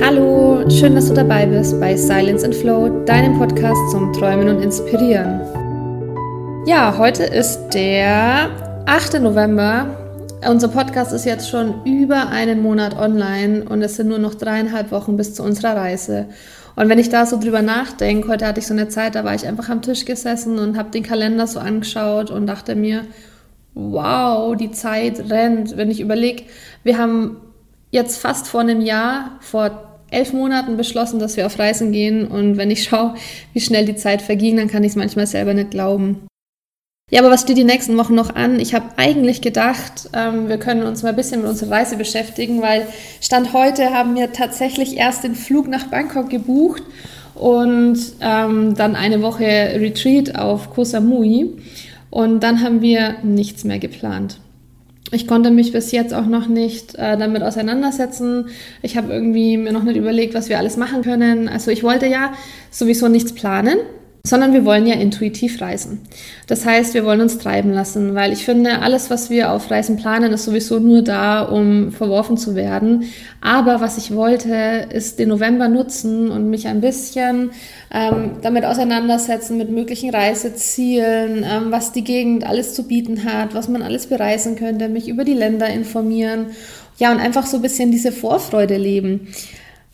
Hallo, schön, dass du dabei bist bei Silence and Flow, deinem Podcast zum Träumen und Inspirieren. Ja, heute ist der 8. November. Unser Podcast ist jetzt schon über einen Monat online und es sind nur noch dreieinhalb Wochen bis zu unserer Reise. Und wenn ich da so drüber nachdenke, heute hatte ich so eine Zeit, da war ich einfach am Tisch gesessen und habe den Kalender so angeschaut und dachte mir, wow, die Zeit rennt. Wenn ich überlege, wir haben jetzt fast vor einem Jahr, vor elf Monaten beschlossen, dass wir auf Reisen gehen. Und wenn ich schaue, wie schnell die Zeit verging, dann kann ich es manchmal selber nicht glauben. Ja, aber was steht die nächsten Wochen noch an? Ich habe eigentlich gedacht, ähm, wir können uns mal ein bisschen mit unserer Reise beschäftigen, weil Stand heute haben wir tatsächlich erst den Flug nach Bangkok gebucht und ähm, dann eine Woche Retreat auf Koh Samui. Und dann haben wir nichts mehr geplant ich konnte mich bis jetzt auch noch nicht äh, damit auseinandersetzen. Ich habe irgendwie mir noch nicht überlegt, was wir alles machen können. Also ich wollte ja sowieso nichts planen sondern wir wollen ja intuitiv reisen. Das heißt, wir wollen uns treiben lassen, weil ich finde, alles, was wir auf Reisen planen, ist sowieso nur da, um verworfen zu werden. Aber was ich wollte, ist den November nutzen und mich ein bisschen ähm, damit auseinandersetzen mit möglichen Reisezielen, ähm, was die Gegend alles zu bieten hat, was man alles bereisen könnte, mich über die Länder informieren. Ja, und einfach so ein bisschen diese Vorfreude leben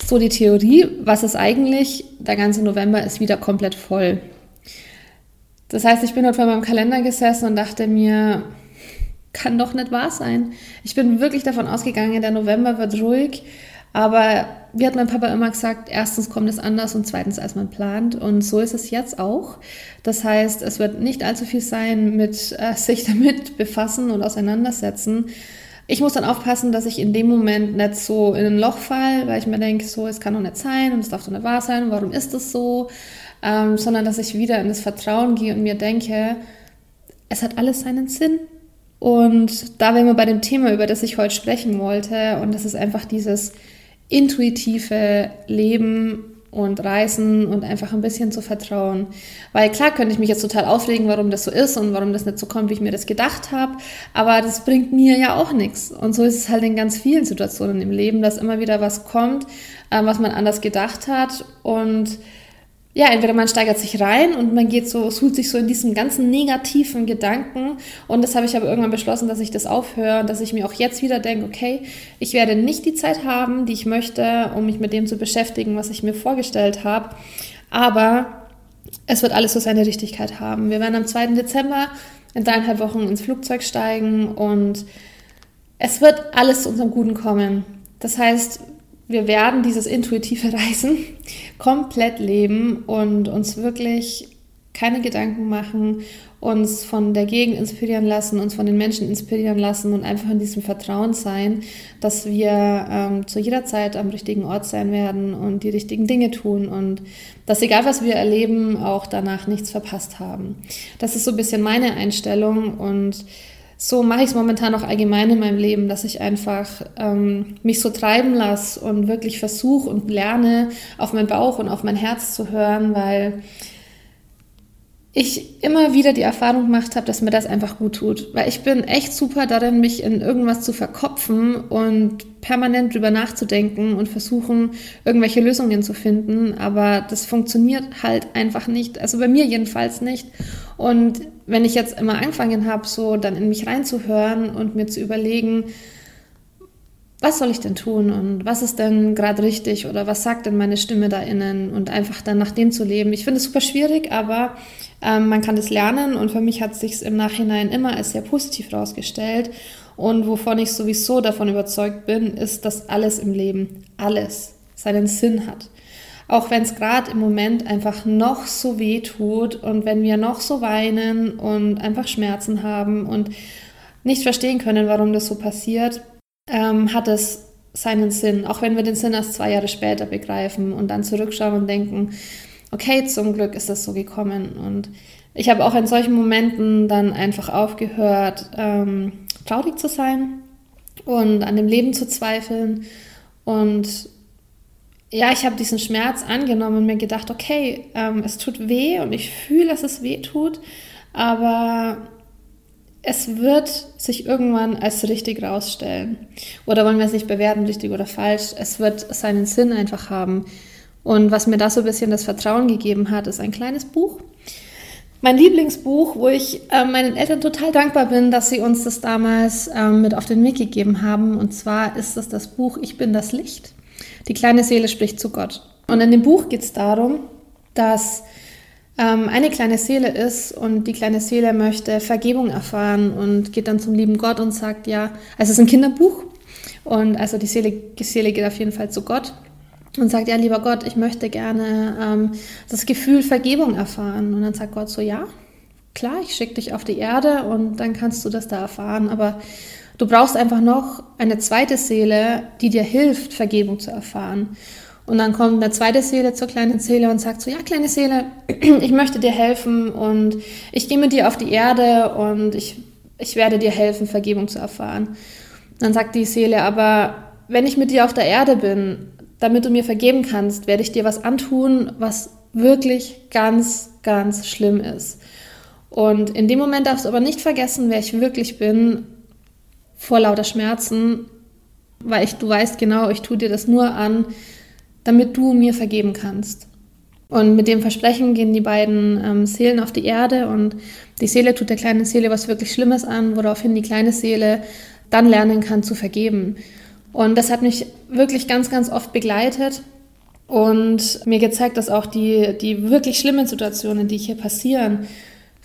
so die Theorie, was ist eigentlich, der ganze November ist wieder komplett voll. Das heißt, ich bin heute vor meinem Kalender gesessen und dachte mir, kann doch nicht wahr sein. Ich bin wirklich davon ausgegangen, der November wird ruhig, aber wie hat mein Papa immer gesagt, erstens kommt es anders und zweitens als man plant. Und so ist es jetzt auch. Das heißt, es wird nicht allzu viel sein mit äh, sich damit befassen und auseinandersetzen, ich muss dann aufpassen, dass ich in dem Moment nicht so in ein Loch falle, weil ich mir denke, so, es kann doch nicht sein und es darf doch nicht wahr sein, warum ist das so? Ähm, sondern dass ich wieder in das Vertrauen gehe und mir denke, es hat alles seinen Sinn. Und da wären wir bei dem Thema, über das ich heute sprechen wollte, und das ist einfach dieses intuitive Leben und reisen und einfach ein bisschen zu vertrauen. Weil klar könnte ich mich jetzt total aufregen, warum das so ist und warum das nicht so kommt, wie ich mir das gedacht habe, aber das bringt mir ja auch nichts. Und so ist es halt in ganz vielen Situationen im Leben, dass immer wieder was kommt, äh, was man anders gedacht hat und ja, entweder man steigert sich rein und man geht so, sucht sich so in diesen ganzen negativen Gedanken. Und das habe ich aber irgendwann beschlossen, dass ich das aufhöre und dass ich mir auch jetzt wieder denke, okay, ich werde nicht die Zeit haben, die ich möchte, um mich mit dem zu beschäftigen, was ich mir vorgestellt habe. Aber es wird alles so seine Richtigkeit haben. Wir werden am 2. Dezember in dreieinhalb Wochen ins Flugzeug steigen und es wird alles zu unserem Guten kommen. Das heißt, wir werden dieses intuitive Reisen komplett leben und uns wirklich keine Gedanken machen, uns von der Gegend inspirieren lassen, uns von den Menschen inspirieren lassen und einfach in diesem Vertrauen sein, dass wir ähm, zu jeder Zeit am richtigen Ort sein werden und die richtigen Dinge tun und dass egal was wir erleben, auch danach nichts verpasst haben. Das ist so ein bisschen meine Einstellung und so mache ich es momentan auch allgemein in meinem Leben, dass ich einfach ähm, mich so treiben lasse und wirklich versuche und lerne, auf meinen Bauch und auf mein Herz zu hören, weil ich immer wieder die Erfahrung gemacht habe, dass mir das einfach gut tut. Weil ich bin echt super darin, mich in irgendwas zu verkopfen und permanent drüber nachzudenken und versuchen, irgendwelche Lösungen zu finden. Aber das funktioniert halt einfach nicht. Also bei mir jedenfalls nicht. Und wenn ich jetzt immer angefangen habe, so dann in mich reinzuhören und mir zu überlegen, was soll ich denn tun und was ist denn gerade richtig oder was sagt denn meine Stimme da innen und einfach dann nach dem zu leben. Ich finde es super schwierig, aber ähm, man kann das lernen und für mich hat sich im Nachhinein immer als sehr positiv herausgestellt. Und wovon ich sowieso davon überzeugt bin, ist, dass alles im Leben, alles seinen Sinn hat. Auch wenn es gerade im Moment einfach noch so weh tut und wenn wir noch so weinen und einfach Schmerzen haben und nicht verstehen können, warum das so passiert, ähm, hat es seinen Sinn. Auch wenn wir den Sinn erst zwei Jahre später begreifen und dann zurückschauen und denken, okay, zum Glück ist das so gekommen. Und ich habe auch in solchen Momenten dann einfach aufgehört, ähm, traurig zu sein und an dem Leben zu zweifeln und ja, ich habe diesen Schmerz angenommen und mir gedacht, okay, ähm, es tut weh und ich fühle, dass es weh tut, aber es wird sich irgendwann als richtig rausstellen. Oder wollen wir es nicht bewerten, richtig oder falsch? Es wird seinen Sinn einfach haben. Und was mir da so ein bisschen das Vertrauen gegeben hat, ist ein kleines Buch. Mein Lieblingsbuch, wo ich äh, meinen Eltern total dankbar bin, dass sie uns das damals äh, mit auf den Weg gegeben haben. Und zwar ist das das Buch Ich bin das Licht. Die kleine Seele spricht zu Gott. Und in dem Buch geht es darum, dass ähm, eine kleine Seele ist und die kleine Seele möchte Vergebung erfahren und geht dann zum lieben Gott und sagt, ja, also es ist ein Kinderbuch und also die Seele, die Seele geht auf jeden Fall zu Gott und sagt, ja, lieber Gott, ich möchte gerne ähm, das Gefühl Vergebung erfahren. Und dann sagt Gott so, ja, klar, ich schicke dich auf die Erde und dann kannst du das da erfahren, aber du brauchst einfach noch eine zweite Seele, die dir hilft, Vergebung zu erfahren. Und dann kommt eine zweite Seele zur kleinen Seele und sagt so, ja, kleine Seele, ich möchte dir helfen und ich gehe mit dir auf die Erde und ich, ich werde dir helfen, Vergebung zu erfahren. Dann sagt die Seele, aber wenn ich mit dir auf der Erde bin, damit du mir vergeben kannst, werde ich dir was antun, was wirklich ganz, ganz schlimm ist. Und in dem Moment darfst du aber nicht vergessen, wer ich wirklich bin, vor lauter Schmerzen, weil ich, du weißt genau, ich tue dir das nur an, damit du mir vergeben kannst. Und mit dem Versprechen gehen die beiden ähm, Seelen auf die Erde und die Seele tut der kleinen Seele was wirklich Schlimmes an, woraufhin die kleine Seele dann lernen kann zu vergeben. Und das hat mich wirklich ganz, ganz oft begleitet und mir gezeigt, dass auch die, die wirklich schlimmen Situationen, die hier passieren,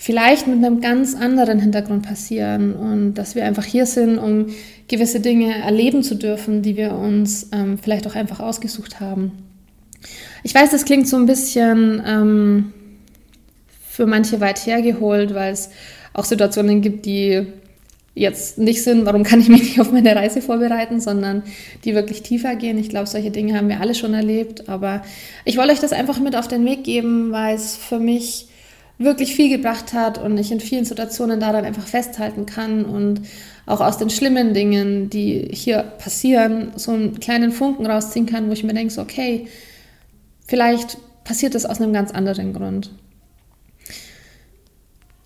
vielleicht mit einem ganz anderen Hintergrund passieren und dass wir einfach hier sind, um gewisse Dinge erleben zu dürfen, die wir uns ähm, vielleicht auch einfach ausgesucht haben. Ich weiß, das klingt so ein bisschen ähm, für manche weit hergeholt, weil es auch Situationen gibt, die jetzt nicht sind, warum kann ich mich nicht auf meine Reise vorbereiten, sondern die wirklich tiefer gehen. Ich glaube, solche Dinge haben wir alle schon erlebt, aber ich wollte euch das einfach mit auf den Weg geben, weil es für mich wirklich viel gebracht hat und ich in vielen Situationen daran einfach festhalten kann und auch aus den schlimmen Dingen, die hier passieren, so einen kleinen Funken rausziehen kann, wo ich mir denke, so, okay, vielleicht passiert das aus einem ganz anderen Grund.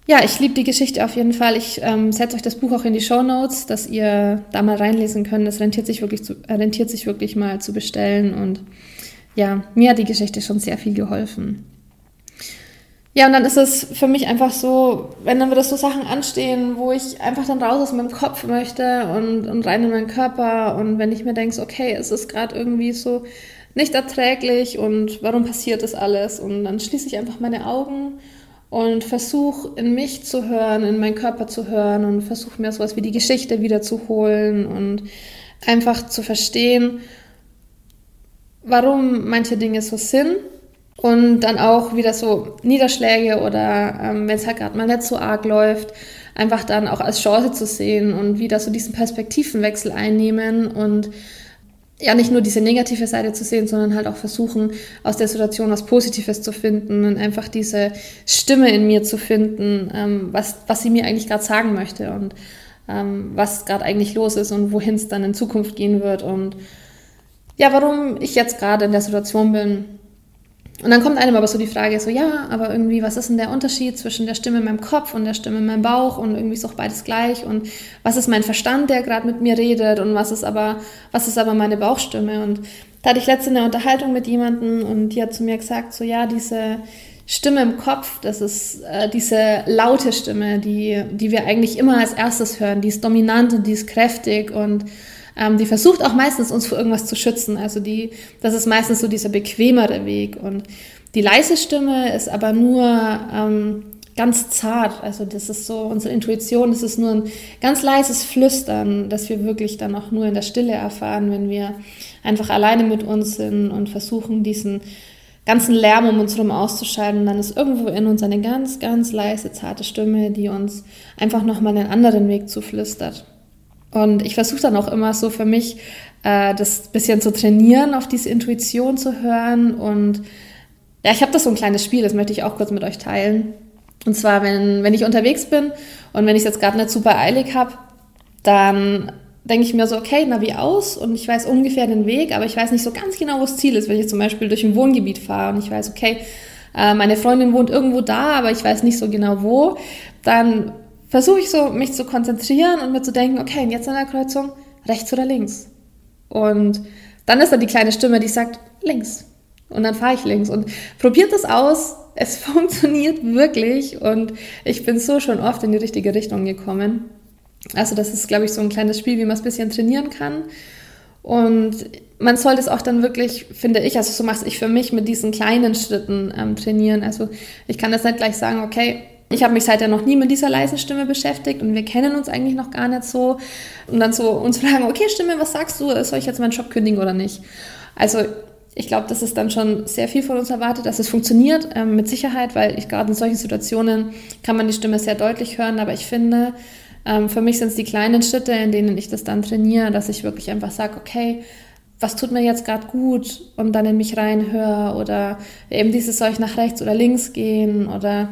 Ja, ich liebe die Geschichte auf jeden Fall. Ich ähm, setze euch das Buch auch in die Show Notes, dass ihr da mal reinlesen könnt. Es rentiert sich wirklich, zu, äh, rentiert sich wirklich mal zu bestellen. Und ja, mir hat die Geschichte schon sehr viel geholfen. Ja, und dann ist es für mich einfach so, wenn dann wieder so Sachen anstehen, wo ich einfach dann raus aus meinem Kopf möchte und, und rein in meinen Körper und wenn ich mir denke, okay, es ist gerade irgendwie so nicht erträglich und warum passiert das alles? Und dann schließe ich einfach meine Augen und versuche in mich zu hören, in meinen Körper zu hören und versuche mir sowas wie die Geschichte wieder zu holen und einfach zu verstehen, warum manche Dinge so sind und dann auch wieder so Niederschläge oder ähm, wenn es halt gerade mal nicht so arg läuft, einfach dann auch als Chance zu sehen und wieder so diesen Perspektivenwechsel einnehmen und ja nicht nur diese negative Seite zu sehen, sondern halt auch versuchen, aus der Situation was Positives zu finden und einfach diese Stimme in mir zu finden, ähm, was, was sie mir eigentlich gerade sagen möchte und ähm, was gerade eigentlich los ist und wohin es dann in Zukunft gehen wird. Und ja, warum ich jetzt gerade in der Situation bin, und dann kommt einem aber so die Frage, so ja, aber irgendwie, was ist denn der Unterschied zwischen der Stimme in meinem Kopf und der Stimme in meinem Bauch? Und irgendwie ist auch beides gleich. Und was ist mein Verstand, der gerade mit mir redet? Und was ist aber, was ist aber meine Bauchstimme? Und da hatte ich letzte eine Unterhaltung mit jemandem und die hat zu mir gesagt, so ja, diese Stimme im Kopf, das ist äh, diese laute Stimme, die, die wir eigentlich immer als erstes hören, die ist dominant und die ist kräftig und ähm, die versucht auch meistens uns vor irgendwas zu schützen. Also die, das ist meistens so dieser bequemere Weg. Und die leise Stimme ist aber nur ähm, ganz zart. Also das ist so unsere Intuition, das ist nur ein ganz leises Flüstern, das wir wirklich dann auch nur in der Stille erfahren, wenn wir einfach alleine mit uns sind und versuchen, diesen ganzen Lärm um uns herum auszuschalten. Dann ist irgendwo in uns eine ganz, ganz leise, zarte Stimme, die uns einfach nochmal einen anderen Weg zuflüstert. Und ich versuche dann auch immer so für mich, äh, das bisschen zu trainieren, auf diese Intuition zu hören. Und ja, ich habe das so ein kleines Spiel, das möchte ich auch kurz mit euch teilen. Und zwar, wenn, wenn ich unterwegs bin und wenn ich es jetzt gerade nicht super eilig habe, dann denke ich mir so, okay, Navi aus und ich weiß ungefähr den Weg, aber ich weiß nicht so ganz genau, wo das Ziel ist. Wenn ich zum Beispiel durch ein Wohngebiet fahre und ich weiß, okay, äh, meine Freundin wohnt irgendwo da, aber ich weiß nicht so genau wo, dann versuche ich so, mich zu konzentrieren und mir zu denken, okay, jetzt an der Kreuzung, rechts oder links? Und dann ist da die kleine Stimme, die sagt, links. Und dann fahre ich links. Und probiert das aus. Es funktioniert wirklich. Und ich bin so schon oft in die richtige Richtung gekommen. Also das ist, glaube ich, so ein kleines Spiel, wie man es ein bisschen trainieren kann. Und man sollte es auch dann wirklich, finde ich, also so mache ich für mich mit diesen kleinen Schritten ähm, trainieren. Also ich kann das nicht gleich sagen, okay, ich habe mich seither noch nie mit dieser leisen Stimme beschäftigt und wir kennen uns eigentlich noch gar nicht so. Und dann so uns fragen, okay, Stimme, was sagst du? Soll ich jetzt meinen Job kündigen oder nicht? Also ich glaube, das ist dann schon sehr viel von uns erwartet, dass es funktioniert, ähm, mit Sicherheit, weil ich gerade in solchen Situationen kann man die Stimme sehr deutlich hören, aber ich finde, ähm, für mich sind es die kleinen Schritte, in denen ich das dann trainiere, dass ich wirklich einfach sage, okay, was tut mir jetzt gerade gut und dann in mich reinhöre oder eben dieses soll ich nach rechts oder links gehen oder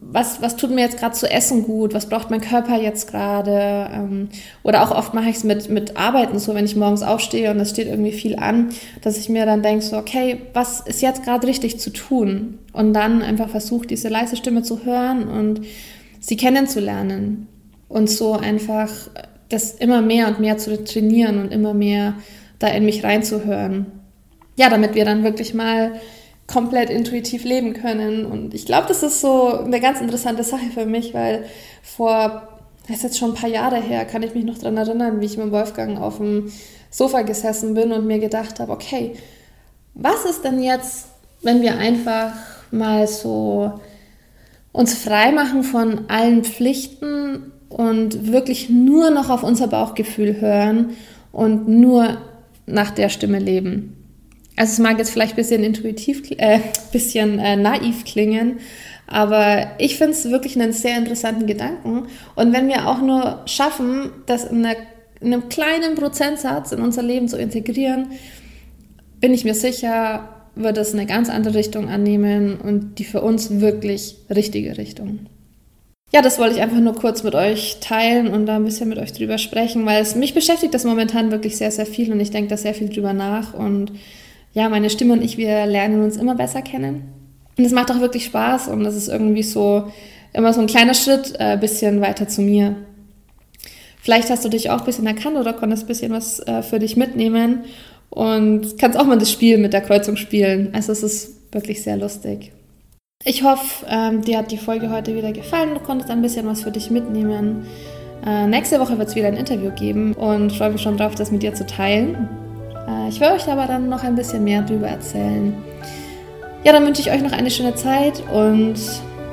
was, was tut mir jetzt gerade zu essen gut, was braucht mein Körper jetzt gerade. Ähm, oder auch oft mache ich es mit, mit Arbeiten so, wenn ich morgens aufstehe und es steht irgendwie viel an, dass ich mir dann denke, so, okay, was ist jetzt gerade richtig zu tun? Und dann einfach versuche, diese leise Stimme zu hören und sie kennenzulernen. Und so einfach das immer mehr und mehr zu trainieren und immer mehr da in mich reinzuhören. Ja, damit wir dann wirklich mal komplett intuitiv leben können. Und ich glaube, das ist so eine ganz interessante Sache für mich, weil vor, das ist jetzt schon ein paar Jahre her, kann ich mich noch daran erinnern, wie ich mit Wolfgang auf dem Sofa gesessen bin und mir gedacht habe, okay, was ist denn jetzt, wenn wir einfach mal so uns frei machen von allen Pflichten und wirklich nur noch auf unser Bauchgefühl hören und nur nach der Stimme leben. Also es mag jetzt vielleicht ein bisschen intuitiv, äh, bisschen äh, naiv klingen, aber ich finde es wirklich einen sehr interessanten Gedanken. Und wenn wir auch nur schaffen, das in, einer, in einem kleinen Prozentsatz in unser Leben zu integrieren, bin ich mir sicher, wird es eine ganz andere Richtung annehmen und die für uns wirklich richtige Richtung. Ja, das wollte ich einfach nur kurz mit euch teilen und da ein bisschen mit euch drüber sprechen, weil es mich beschäftigt das momentan wirklich sehr, sehr viel und ich denke da sehr viel drüber nach und ja, meine Stimme und ich, wir lernen uns immer besser kennen. Und es macht auch wirklich Spaß und das ist irgendwie so immer so ein kleiner Schritt ein äh, bisschen weiter zu mir. Vielleicht hast du dich auch ein bisschen erkannt oder konntest ein bisschen was äh, für dich mitnehmen und kannst auch mal das Spiel mit der Kreuzung spielen. Also es ist wirklich sehr lustig. Ich hoffe, ähm, dir hat die Folge heute wieder gefallen. Du konntest ein bisschen was für dich mitnehmen. Äh, nächste Woche wird es wieder ein Interview geben und freue mich schon drauf, das mit dir zu teilen. Ich will euch aber dann noch ein bisschen mehr darüber erzählen. Ja, dann wünsche ich euch noch eine schöne Zeit und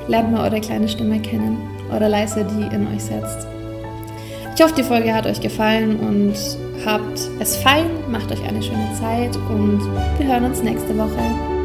lernt mal eure kleine Stimme kennen, eure leise, die in euch setzt. Ich hoffe, die Folge hat euch gefallen und habt es fein, macht euch eine schöne Zeit und wir hören uns nächste Woche.